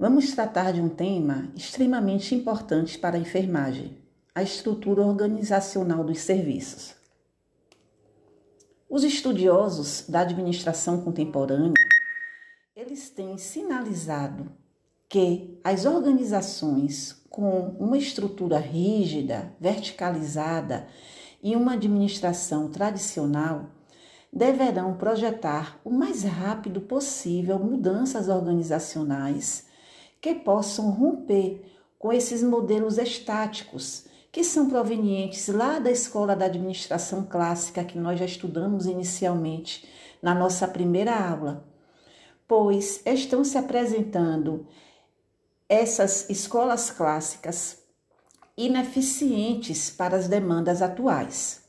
Vamos tratar de um tema extremamente importante para a enfermagem: a estrutura organizacional dos serviços. Os estudiosos da administração contemporânea, eles têm sinalizado que as organizações com uma estrutura rígida, verticalizada e uma administração tradicional deverão projetar o mais rápido possível mudanças organizacionais que possam romper com esses modelos estáticos que são provenientes lá da escola da administração clássica que nós já estudamos inicialmente na nossa primeira aula, pois estão se apresentando essas escolas clássicas ineficientes para as demandas atuais.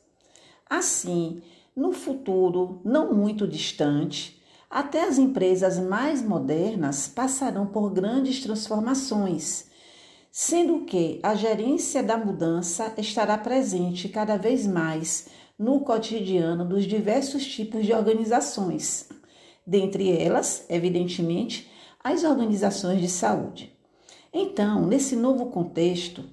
Assim, no futuro não muito distante, até as empresas mais modernas passarão por grandes transformações, sendo que a gerência da mudança estará presente cada vez mais no cotidiano dos diversos tipos de organizações, dentre elas, evidentemente, as organizações de saúde. Então, nesse novo contexto,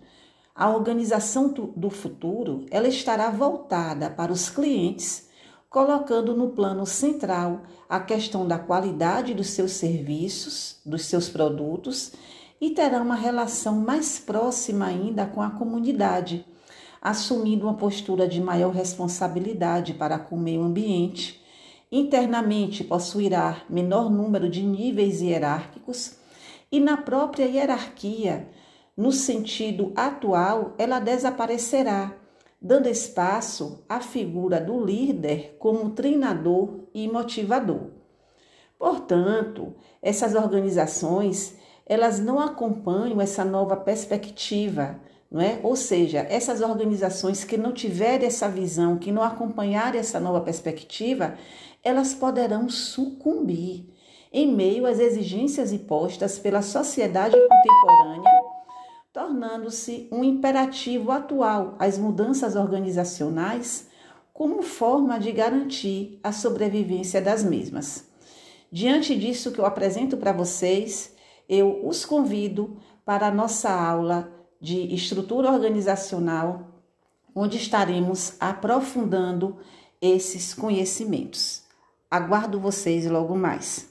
a organização do futuro ela estará voltada para os clientes colocando no plano central a questão da qualidade dos seus serviços, dos seus produtos e terá uma relação mais próxima ainda com a comunidade, assumindo uma postura de maior responsabilidade para com o meio ambiente. Internamente possuirá menor número de níveis hierárquicos e na própria hierarquia, no sentido atual, ela desaparecerá dando espaço à figura do líder como treinador e motivador. Portanto, essas organizações, elas não acompanham essa nova perspectiva, não é? Ou seja, essas organizações que não tiverem essa visão, que não acompanharem essa nova perspectiva, elas poderão sucumbir em meio às exigências impostas pela sociedade contemporânea tornando-se um imperativo atual as mudanças organizacionais como forma de garantir a sobrevivência das mesmas. Diante disso que eu apresento para vocês, eu os convido para a nossa aula de estrutura organizacional, onde estaremos aprofundando esses conhecimentos. Aguardo vocês logo mais.